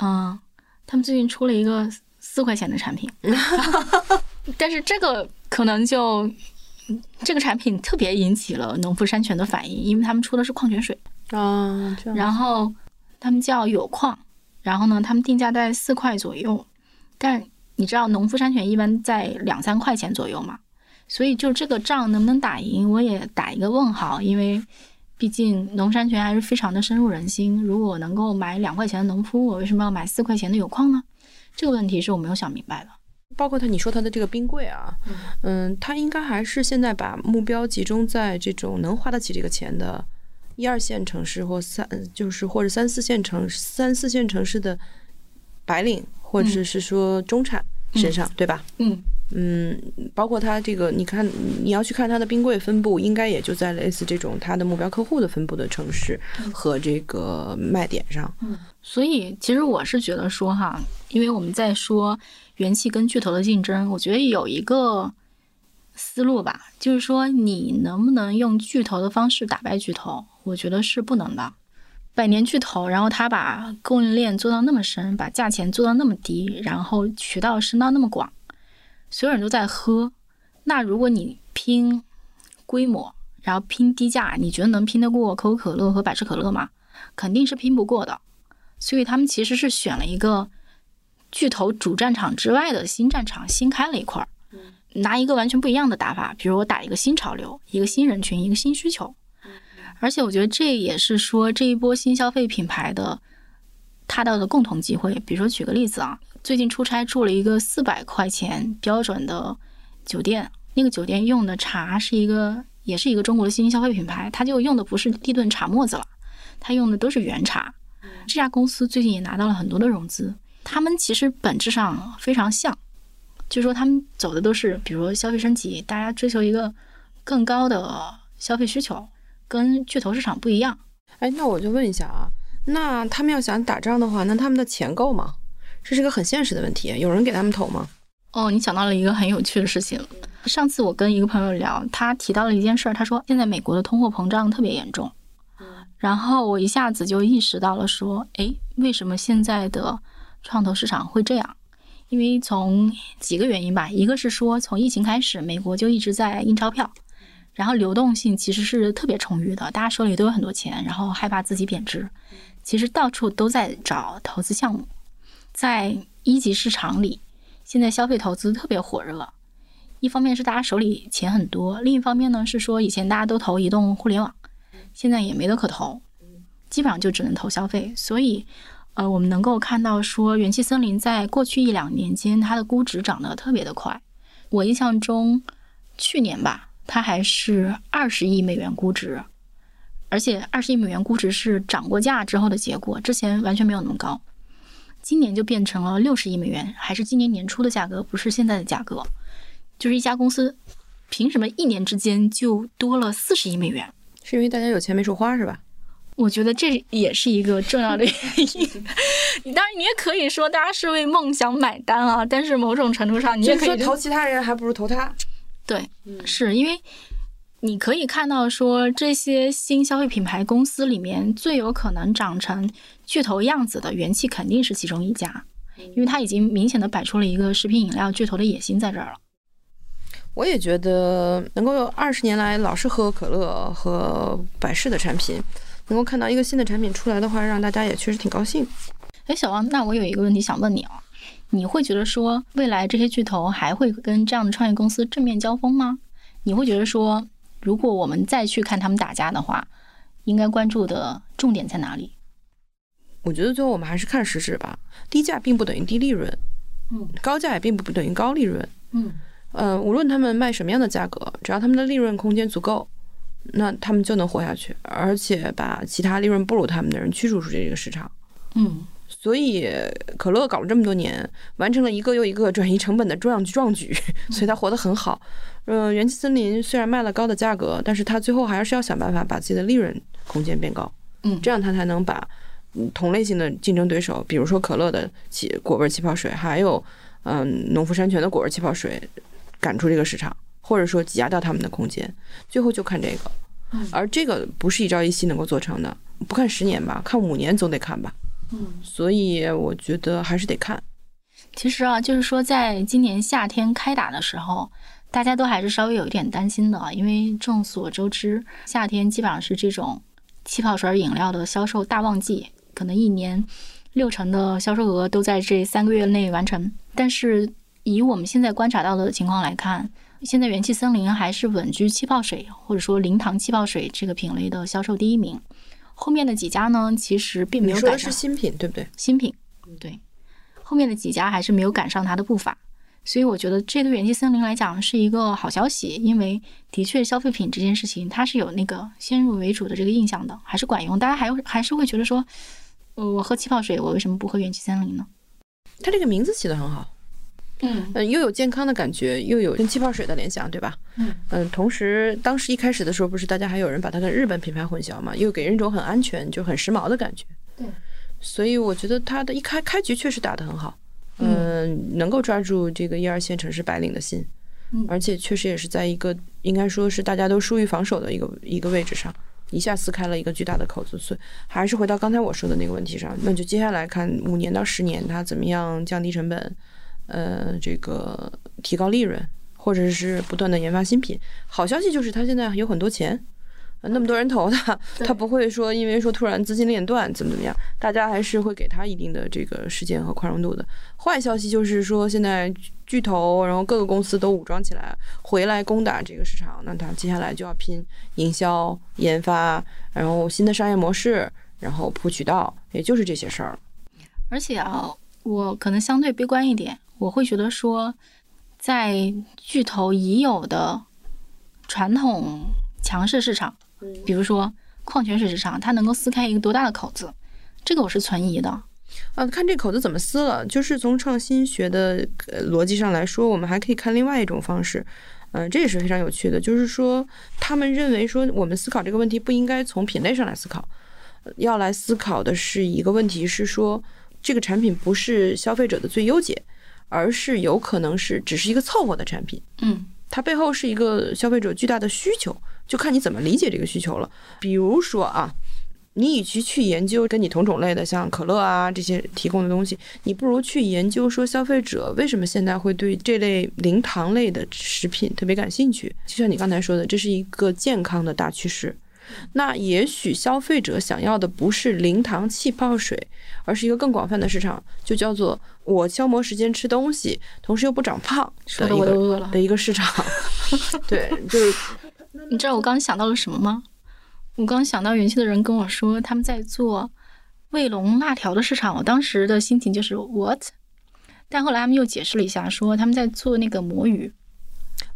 S2: 嗯，他们最近出了一个四块钱的产品，但是这个可能就这个产品特别引起了农夫山泉的反应，因为他们出的是矿泉水
S3: 啊，
S2: 然后他们叫有矿，然后呢，他们定价在四块左右，但你知道农夫山泉一般在两三块钱左右嘛，所以就这个仗能不能打赢，我也打一个问号，因为。毕竟农山泉还是非常的深入人心。如果能够买两块钱的农夫，我为什么要买四块钱的有矿呢？这个问题是我没有想明白的。
S3: 包括他，你说他的这个冰柜啊，嗯，他应该还是现在把目标集中在这种能花得起这个钱的一二线城市或三，就是或者三四线城三四线城市的白领或者是说中产身上，对吧？
S2: 嗯。
S3: 嗯，包括它这个，你看你要去看它的冰柜分布，应该也就在类似这种它的目标客户的分布的城市和这个卖点上。
S2: 嗯，所以其实我是觉得说哈，因为我们在说元气跟巨头的竞争，我觉得有一个思路吧，就是说你能不能用巨头的方式打败巨头？我觉得是不能的。百年巨头，然后他把供应链做到那么深，把价钱做到那么低，然后渠道伸到那么广。所有人都在喝，那如果你拼规模，然后拼低价，你觉得能拼得过可口可乐和百事可乐吗？肯定是拼不过的。所以他们其实是选了一个巨头主战场之外的新战场，新开了一块儿，拿一个完全不一样的打法，比如我打一个新潮流，一个新人群，一个新需求。而且我觉得这也是说这一波新消费品牌的它的共同机会。比如说举个例子啊。最近出差住了一个四百块钱标准的酒店，那个酒店用的茶是一个，也是一个中国的新兴消费品牌，它就用的不是立顿茶沫子了，它用的都是原茶。这家公司最近也拿到了很多的融资，他们其实本质上非常像，就是说他们走的都是，比如消费升级，大家追求一个更高的消费需求，跟巨头市场不一样。
S3: 哎，那我就问一下啊，那他们要想打仗的话，那他们的钱够吗？这是个很现实的问题，有人给他们投吗？
S2: 哦，你想到了一个很有趣的事情。上次我跟一个朋友聊，他提到了一件事儿，他说现在美国的通货膨胀特别严重。然后我一下子就意识到了，说，哎，为什么现在的创投市场会这样？因为从几个原因吧，一个是说从疫情开始，美国就一直在印钞票，然后流动性其实是特别充裕的，大家手里都有很多钱，然后害怕自己贬值，其实到处都在找投资项目，在一级市场里，现在消费投资特别火热。一方面是大家手里钱很多，另一方面呢是说以前大家都投移动互联网。现在也没得可投，基本上就只能投消费。所以，呃，我们能够看到说，元气森林在过去一两年间，它的估值涨得特别的快。我印象中，去年吧，它还是二十亿美元估值，而且二十亿美元估值是涨过价之后的结果，之前完全没有那么高。今年就变成了六十亿美元，还是今年年初的价格，不是现在的价格。就是一家公司，凭什么一年之间就多了四十亿美元？
S3: 是因为大家有钱没处花是吧？
S2: 我觉得这也是一个重要的原因。你当然你也可以说大家是为梦想买单啊，但是某种程度上你也可以
S3: 投其他人还不如投他。
S2: 对，是因为你可以看到说这些新消费品牌公司里面最有可能长成巨头样子的元气肯定是其中一家，因为它已经明显的摆出了一个食品饮料巨头的野心在这儿了。
S3: 我也觉得能够有二十年来老是喝可乐和百事的产品，能够看到一个新的产品出来的话，让大家也确实挺高兴。
S2: 哎，小王，那我有一个问题想问你啊，你会觉得说未来这些巨头还会跟这样的创业公司正面交锋吗？你会觉得说，如果我们再去看他们打架的话，应该关注的重点在哪里？
S3: 我觉得最后我们还是看实质吧。低价并不等于低利润，
S2: 嗯，
S3: 高价也并不等于高利润，
S2: 嗯。
S3: 呃，无论他们卖什么样的价格，只要他们的利润空间足够，那他们就能活下去，而且把其他利润不如他们的人驱逐出这个市场。
S2: 嗯，
S3: 所以可乐搞了这么多年，完成了一个又一个转移成本的壮壮举，所以它活得很好。嗯，元气森林虽然卖了高的价格，但是他最后还是要想办法把自己的利润空间变高。
S2: 嗯，
S3: 这样他才能把同类型的竞争对手，比如说可乐的气果味气泡水，还有嗯农夫山泉的果味气泡水。赶出这个市场，或者说挤压掉他们的空间，最后就看这个，而这个不是一朝一夕能够做成的，不看十年吧，看五年总得看吧。
S2: 嗯，
S3: 所以我觉得还是得看。
S2: 其实啊，就是说，在今年夏天开打的时候，大家都还是稍微有一点担心的，因为众所周知，夏天基本上是这种气泡水饮料的销售大旺季，可能一年六成的销售额都在这三个月内完成，但是。以我们现在观察到的情况来看，现在元气森林还是稳居气泡水或者说零糖气泡水这个品类的销售第一名。后面的几家呢，其实并没有赶上。
S3: 是新品对不对？
S2: 新品，对。后面的几家还是没有赶上它的步伐，所以我觉得这对元气森林来讲是一个好消息，因为的确消费品这件事情它是有那个先入为主的这个印象的，还是管用。大家还还是会觉得说，呃，我喝气泡水，我为什么不喝元气森林呢？
S3: 它这个名字起得很好。
S2: 嗯
S3: 又有健康的感觉，又有跟气泡水的联想，对吧？
S2: 嗯
S3: 嗯，同时当时一开始的时候，不是大家还有人把它跟日本品牌混淆嘛？又给人一种很安全、就很时髦的感觉。
S2: 对，
S3: 所以我觉得它的一开开局确实打得很好，嗯，能够抓住这个一二线城市白领的心，而且确实也是在一个应该说是大家都疏于防守的一个一个位置上，一下撕开了一个巨大的口子。所以还是回到刚才我说的那个问题上，那就接下来看五年到十年它怎么样降低成本。呃，这个提高利润，或者是不断的研发新品。好消息就是他现在有很多钱，那么多人投他，他不会说因为说突然资金链断怎么怎么样，大家还是会给他一定的这个时间和宽容度的。坏消息就是说现在巨头，然后各个公司都武装起来回来攻打这个市场，那他接下来就要拼营销、研发，然后新的商业模式，然后铺渠道，也就是这些事儿。
S2: 而且啊，我可能相对悲观一点。我会觉得说，在巨头已有的传统强势市场，比如说矿泉水市场，它能够撕开一个多大的口子，这个我是存疑的。
S3: 啊，看这口子怎么撕了。就是从创新学的逻辑上来说，我们还可以看另外一种方式。嗯，这也是非常有趣的，就是说他们认为说，我们思考这个问题不应该从品类上来思考，要来思考的是一个问题是说，这个产品不是消费者的最优解。而是有可能是只是一个凑合的产品。
S2: 嗯
S3: 它背后是一个消费者巨大的需求，就看你怎么理解这个需求了。比如说啊，你与其去研究跟你同种类的，像可乐啊这些提供的东西，你不如去研究说消费者为什么现在会对这类零糖类的食品特别感兴趣。就像你刚才说的，这是一个健康的大趋势。那也许消费者想要的不是零糖气泡水，而是一个更广泛的市场，就叫做我消磨时间吃东西，同时又不长胖
S2: 说的
S3: 的一个
S2: 我都饿了
S3: 的。一个市场。对，就是
S2: 你知道我刚刚想到了什么吗？我刚刚想到元气的人跟我说他们在做卫龙辣条的市场，我当时的心情就是 what？但后来他们又解释了一下，说他们在做那个魔芋。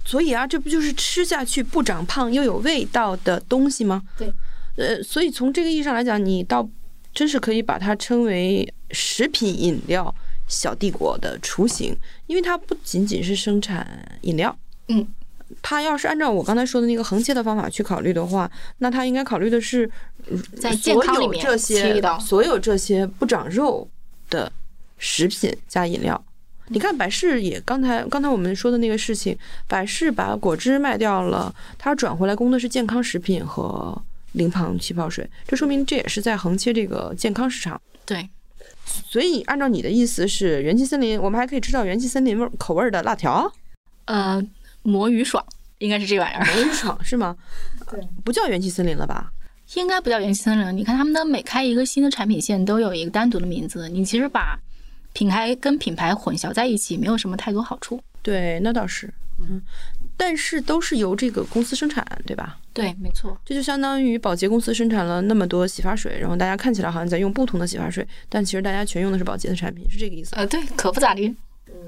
S3: 所以啊，这不就是吃下去不长胖又有味道的东西吗？
S2: 对，
S3: 呃，所以从这个意义上来讲，你倒真是可以把它称为食品饮料小帝国的雏形，因为它不仅仅是生产饮料，
S2: 嗯，
S3: 它要是按照我刚才说的那个横切的方法去考虑的话，那他应该考虑的是
S2: 在健康里面
S3: 所有这些所有这些不长肉的食品加饮料。你看百事也刚才刚才我们说的那个事情，百事把果汁卖掉了，它转回来供的是健康食品和零糖气泡水，这说明这也是在横切这个健康市场。
S2: 对，
S3: 所以按照你的意思是，元气森林，我们还可以吃到元气森林味儿口味儿的辣条，
S2: 呃，魔芋爽应该是这玩意儿，
S3: 魔芋爽是吗？
S2: 对，
S3: 不叫元气森林了吧？
S2: 应该不叫元气森林。你看他们的每开一个新的产品线都有一个单独的名字，你其实把品牌跟品牌混淆在一起，没有什么太多好处。
S3: 对，那倒是，嗯，但是都是由这个公司生产，对吧？
S2: 对，没错。
S3: 这就相当于宝洁公司生产了那么多洗发水，然后大家看起来好像在用不同的洗发水，但其实大家全用的是宝洁的产品，是这个意思。
S2: 呃，对，可不咋地。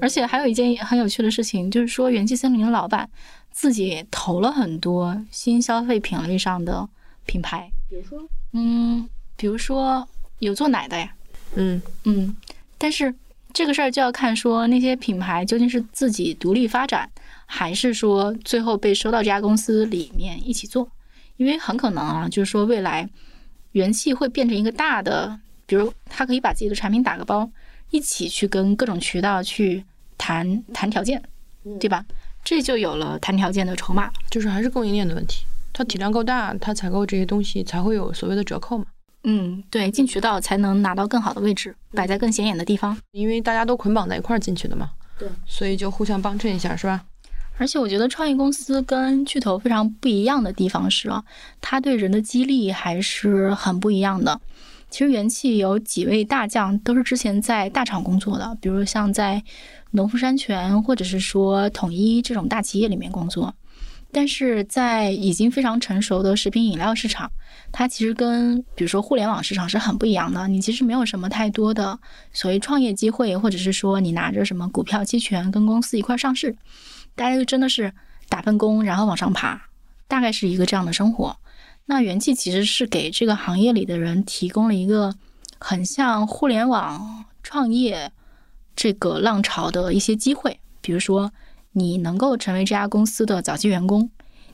S2: 而且还有一件很有趣的事情，就是说元气森林的老板自己投了很多新消费品类上的品牌，
S3: 比如说，
S2: 嗯，比如说有做奶的呀，
S3: 嗯，
S2: 嗯，但是这个事儿就要看说那些品牌究竟是自己独立发展，还是说最后被收到这家公司里面一起做，因为很可能啊，就是说未来元气会变成一个大的，比如他可以把自己的产品打个包，一起去跟各种渠道去谈谈条件，对吧？这就有了谈条件的筹码。
S3: 就是还是供应链的问题，它体量够大，它采购这些东西才会有所谓的折扣嘛。
S2: 嗯，对，进渠道才能拿到更好的位置，摆在更显眼的地方。
S3: 因为大家都捆绑在一块儿进去的嘛，
S2: 对，
S3: 所以就互相帮衬一下，是吧？
S2: 而且我觉得创业公司跟巨头非常不一样的地方是啊，它对人的激励还是很不一样的。其实元气有几位大将都是之前在大厂工作的，比如像在农夫山泉或者是说统一这种大企业里面工作。但是在已经非常成熟的食品饮料市场，它其实跟比如说互联网市场是很不一样的。你其实没有什么太多的所谓创业机会，或者是说你拿着什么股票期权跟公司一块上市，大家就真的是打份工，然后往上爬，大概是一个这样的生活。那元气其实是给这个行业里的人提供了一个很像互联网创业这个浪潮的一些机会，比如说你能够成为这家公司的早期员工，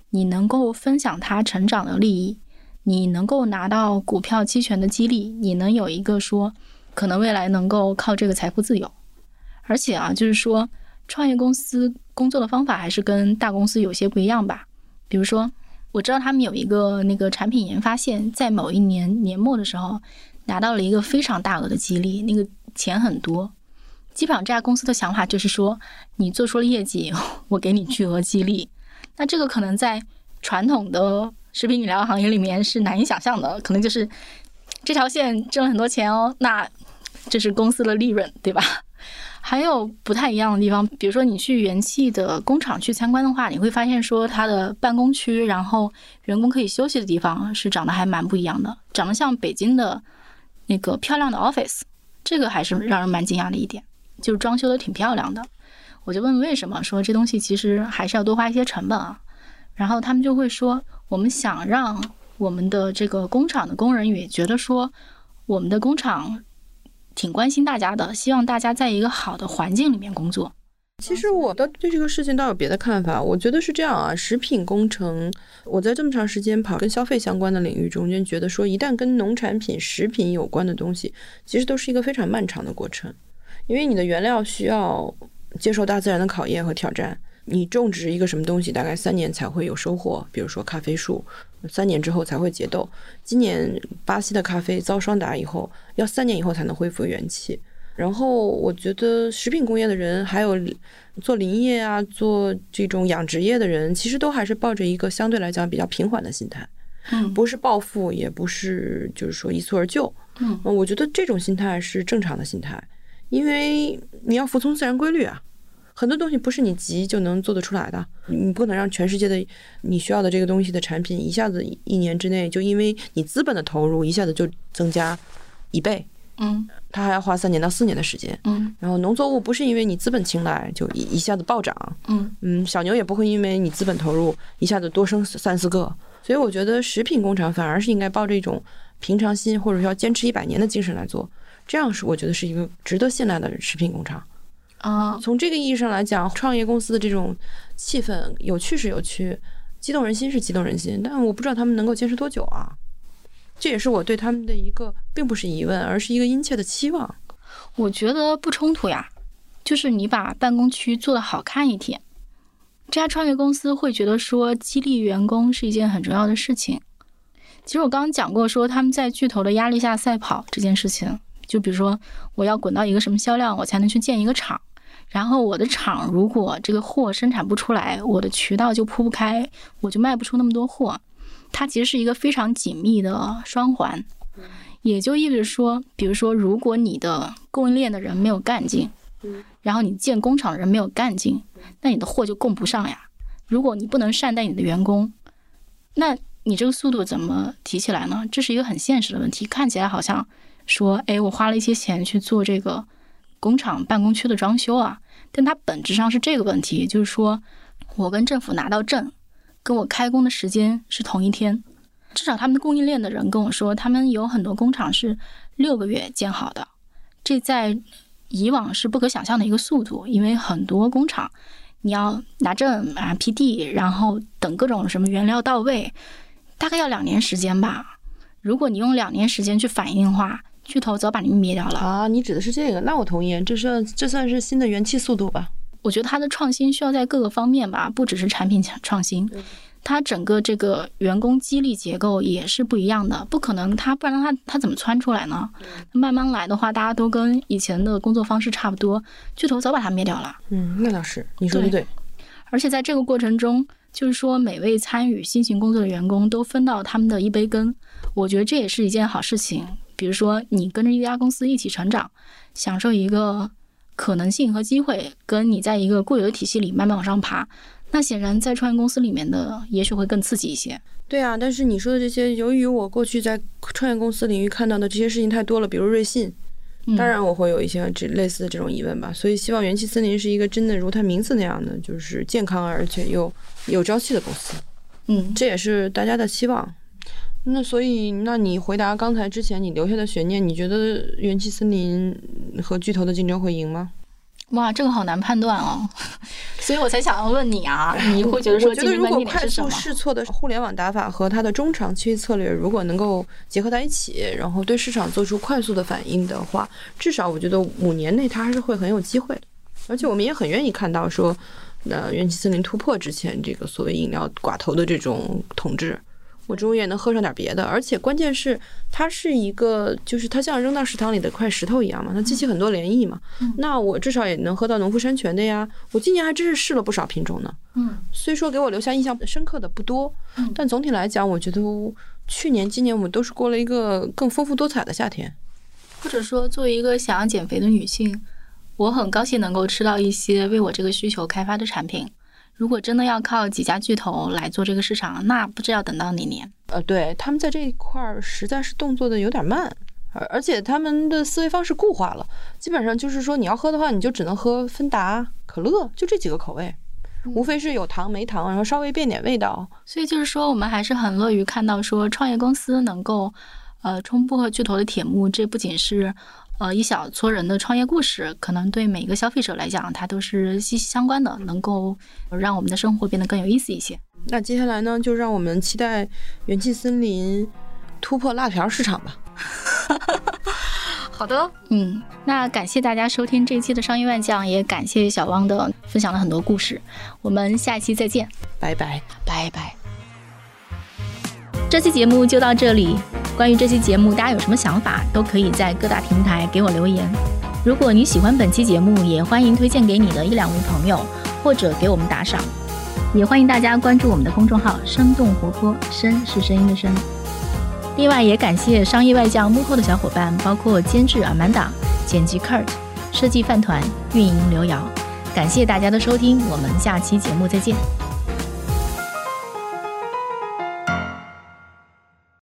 S2: 你能够分享它成长的利益，你能够拿到股票期权的激励，你能有一个说可能未来能够靠这个财富自由，而且啊，就是说创业公司工作的方法还是跟大公司有些不一样吧，比如说。我知道他们有一个那个产品研发线，在某一年年末的时候拿到了一个非常大额的激励，那个钱很多。基本上这家公司的想法就是说，你做出了业绩，我给你巨额激励。那这个可能在传统的食品饮料行业里面是难以想象的，可能就是这条线挣了很多钱哦，那这是公司的利润，对吧？还有不太一样的地方，比如说你去元气的工厂去参观的话，你会发现说它的办公区，然后员工可以休息的地方是长得还蛮不一样的，长得像北京的那个漂亮的 office，这个还是让人蛮惊讶的一点，就是装修的挺漂亮的。我就问为什么，说这东西其实还是要多花一些成本啊。然后他们就会说，我们想让我们的这个工厂的工人也觉得说，我们的工厂。挺关心大家的，希望大家在一个好的环境里面工作。
S3: 其实我倒对这个事情倒有别的看法，我觉得是这样啊，食品工程，我在这么长时间跑跟消费相关的领域中间，觉得说一旦跟农产品、食品有关的东西，其实都是一个非常漫长的过程，因为你的原料需要接受大自然的考验和挑战。你种植一个什么东西，大概三年才会有收获。比如说咖啡树，三年之后才会结豆。今年巴西的咖啡遭霜打以后，要三年以后才能恢复元气。然后我觉得食品工业的人，还有做林业啊、做这种养殖业的人，其实都还是抱着一个相对来讲比较平缓的心态，
S2: 嗯
S3: 不是暴富，也不是就是说一蹴而就。
S2: 嗯
S3: 嗯，我觉得这种心态是正常的心态，因为你要服从自然规律啊。很多东西不是你急就能做得出来的，你不可能让全世界的你需要的这个东西的产品一下子一年之内就因为你资本的投入一下子就增加一倍，
S2: 嗯
S3: 它还要花三年到四年的时间。
S2: 嗯
S3: 然后农作物不是因为你资本青睐就一一下子暴涨，
S2: 嗯
S3: 嗯，小牛也不会因为你资本投入一下子多生三四个，所以我觉得食品工厂反而是应该抱着一种平常心或者说要坚持一百年的精神来做，这样是我觉得是一个值得信赖的食品工厂。
S2: 啊
S3: 从这个意义上来讲，创业公司的这种气氛有趣是有趣，激动人心是激动人心，但我不知道他们能够坚持多久啊。这也是我对他们的一个并不是疑问，而是一个殷切的期望。
S2: 我觉得不冲突呀，就是你把办公区做得好看一点，这家创业公司会觉得说激励员工是一件很重要的事情。其实我刚刚讲过，说他们在巨头的压力下赛跑这件事情，就比如说我要滚到一个什么销量，我才能去建一个厂。然后我的厂如果这个货生产不出来，我的渠道就铺不开，我就卖不出那么多货。它其实是一个非常紧密的双环，也就意味着说，比如说，如果你的供应链的人没有干劲，然后你建工厂的人没有干劲，那你的货就供不上呀。如果你不能善待你的员工，那你这个速度怎么提起来呢？这是一个很现实的问题。看起来好像说，哎，我花了一些钱去做这个工厂办公区的装修啊，但它本质上是这个问题，就是说我跟政府拿到证，跟我开工的时间是同一天。至少他们的供应链的人跟我说，他们有很多工厂是六个月建好的，这在以往是不可想象的一个速度，因为很多工厂你要拿证啊、批地，然后等各种什么原料到位，大概要两年时间吧。如果你用两年时间去反应的话，巨头早把你们灭掉了。
S3: 啊，你指的是这个？那我同意，这算这算是新的元气速度吧？
S2: 我觉得它的创新需要在各个方面吧，不只是产品创新，它整个这个员工激励结构也是不一样的，不可能它不然它它怎么窜出来呢？慢慢来的话，大家都跟以前的工作方式差不多，巨头早把它灭掉了。
S3: 嗯，那倒是，你说的对。
S2: 而且在这个过程中，就是说每位参与新型工作的员工都分到他们的一杯羹，我觉得这也是一件好事情。比如说，你跟着一家公司一起成长，享受一个可能性和机会，跟你在一个固有的体系里慢慢往上爬，那显然在创业公司里面的也许会更刺激一些。
S3: 对啊，但是你说的这些，由于我过去在创业公司领域看到的这些事情太多了，比如瑞信，
S2: 嗯
S3: 当然我会有一些这类似的这种疑问吧。所以希望元气森林是一个真的如它名字那样的，就是健康而且又有朝气的公司，
S2: 嗯，
S3: 这也是大家的期望。那所以，那你回答刚才之前你留下的悬念，你觉得元气森林和巨头的竞争会赢吗？
S2: 哇，这个好难判断哦，所以我才想要问你啊，你会觉得说
S3: 我觉得如果快速？试错的互联网打法和它的中长期策略如果能够结合在一起，然后对市场做出快速的反应的话，至少我觉得五年内它还是会很有机会的。而且我们也很愿意看到说，呃，元气森林突破之前这个所谓饮料寡头的这种统治。我终于也能喝上点别的，而且关键是它是一个，就是它像扔到食堂里的块石头一样嘛，它激起很多涟漪嘛。那我至少也能喝到农夫山泉的呀。我今年还真是试了不少品种呢。
S2: 嗯，
S3: 虽说给我留下印象深刻的不多，
S2: 嗯
S3: 但总体来讲，我觉得去年、今年我们都是过了一个更丰富多彩的夏天。
S2: 或者说，作为一个想要减肥的女性，我很高兴能够吃到一些为我这个需求开发的产品。如果真的要靠几家巨头来做这个市场，那不知要等到哪年。
S3: 呃，对他们在这一块儿实在是动作的有点慢，而而且他们的思维方式固化了，基本上就是说你要喝的话，你就只能喝芬达、可乐，就这几个口味，无非是有糖没糖，然后稍微变点味道。
S2: 所以就是说，我们还是很乐于看到说创业公司能够，呃，冲破巨头的铁幕。这不仅是呃一小撮人的创业故事，可能对每个消费者来讲，它都是息息相关的，能够让我们的生活变得更有意思一些。
S3: 那接下来呢，就让我们期待元气森林突破辣条市场吧。
S2: 好的，嗯，那感谢大家收听这一期的商业万象，也感谢小汪的分享了很多故事。我们下期再见，
S3: 拜拜，
S2: 拜拜。这期节目就到这里。关于这期节目，大家有什么想法，都可以在各大平台给我留言。如果你喜欢本期节目，也欢迎推荐给你的一两位朋友，或者给我们打赏。也欢迎大家关注我们的公众号“生动活泼”，声是声音的声。另外，也感谢商业外教幕后的小伙伴，包括监制 Amanda、剪辑 Kurt、设计饭团、运营刘瑶。感谢大家的收听，我们下期节目再见。